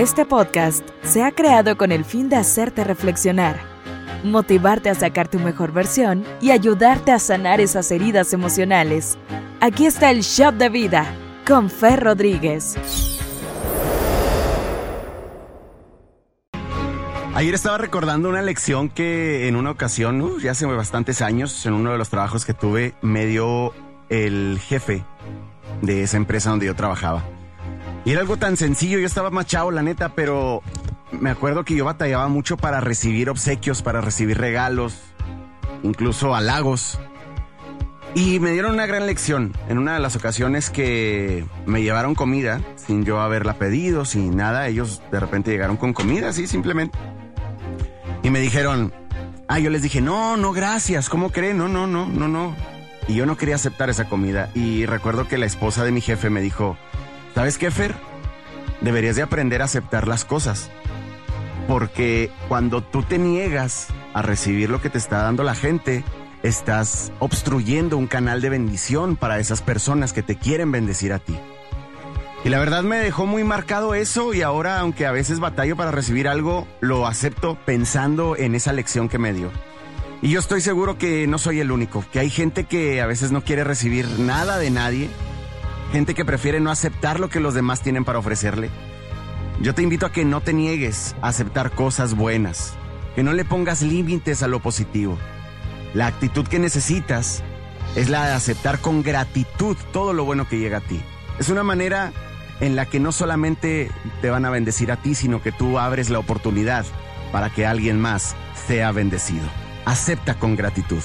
Este podcast se ha creado con el fin de hacerte reflexionar, motivarte a sacar tu mejor versión y ayudarte a sanar esas heridas emocionales. Aquí está el Shop de Vida con Fer Rodríguez. Ayer estaba recordando una lección que en una ocasión, uh, ya hace bastantes años, en uno de los trabajos que tuve, me dio el jefe de esa empresa donde yo trabajaba. Y era algo tan sencillo, yo estaba machado, la neta, pero me acuerdo que yo batallaba mucho para recibir obsequios, para recibir regalos, incluso halagos. Y me dieron una gran lección en una de las ocasiones que me llevaron comida sin yo haberla pedido, sin nada. Ellos de repente llegaron con comida, así simplemente. Y me dijeron, ah, yo les dije, no, no, gracias, ¿cómo creen? No, no, no, no, no. Y yo no quería aceptar esa comida. Y recuerdo que la esposa de mi jefe me dijo, ¿sabes qué, Fer? Deberías de aprender a aceptar las cosas. Porque cuando tú te niegas a recibir lo que te está dando la gente, estás obstruyendo un canal de bendición para esas personas que te quieren bendecir a ti. Y la verdad me dejó muy marcado eso y ahora, aunque a veces batallo para recibir algo, lo acepto pensando en esa lección que me dio. Y yo estoy seguro que no soy el único, que hay gente que a veces no quiere recibir nada de nadie, gente que prefiere no aceptar lo que los demás tienen para ofrecerle. Yo te invito a que no te niegues a aceptar cosas buenas, que no le pongas límites a lo positivo. La actitud que necesitas es la de aceptar con gratitud todo lo bueno que llega a ti. Es una manera en la que no solamente te van a bendecir a ti, sino que tú abres la oportunidad para que alguien más sea bendecido. Acepta con gratitud.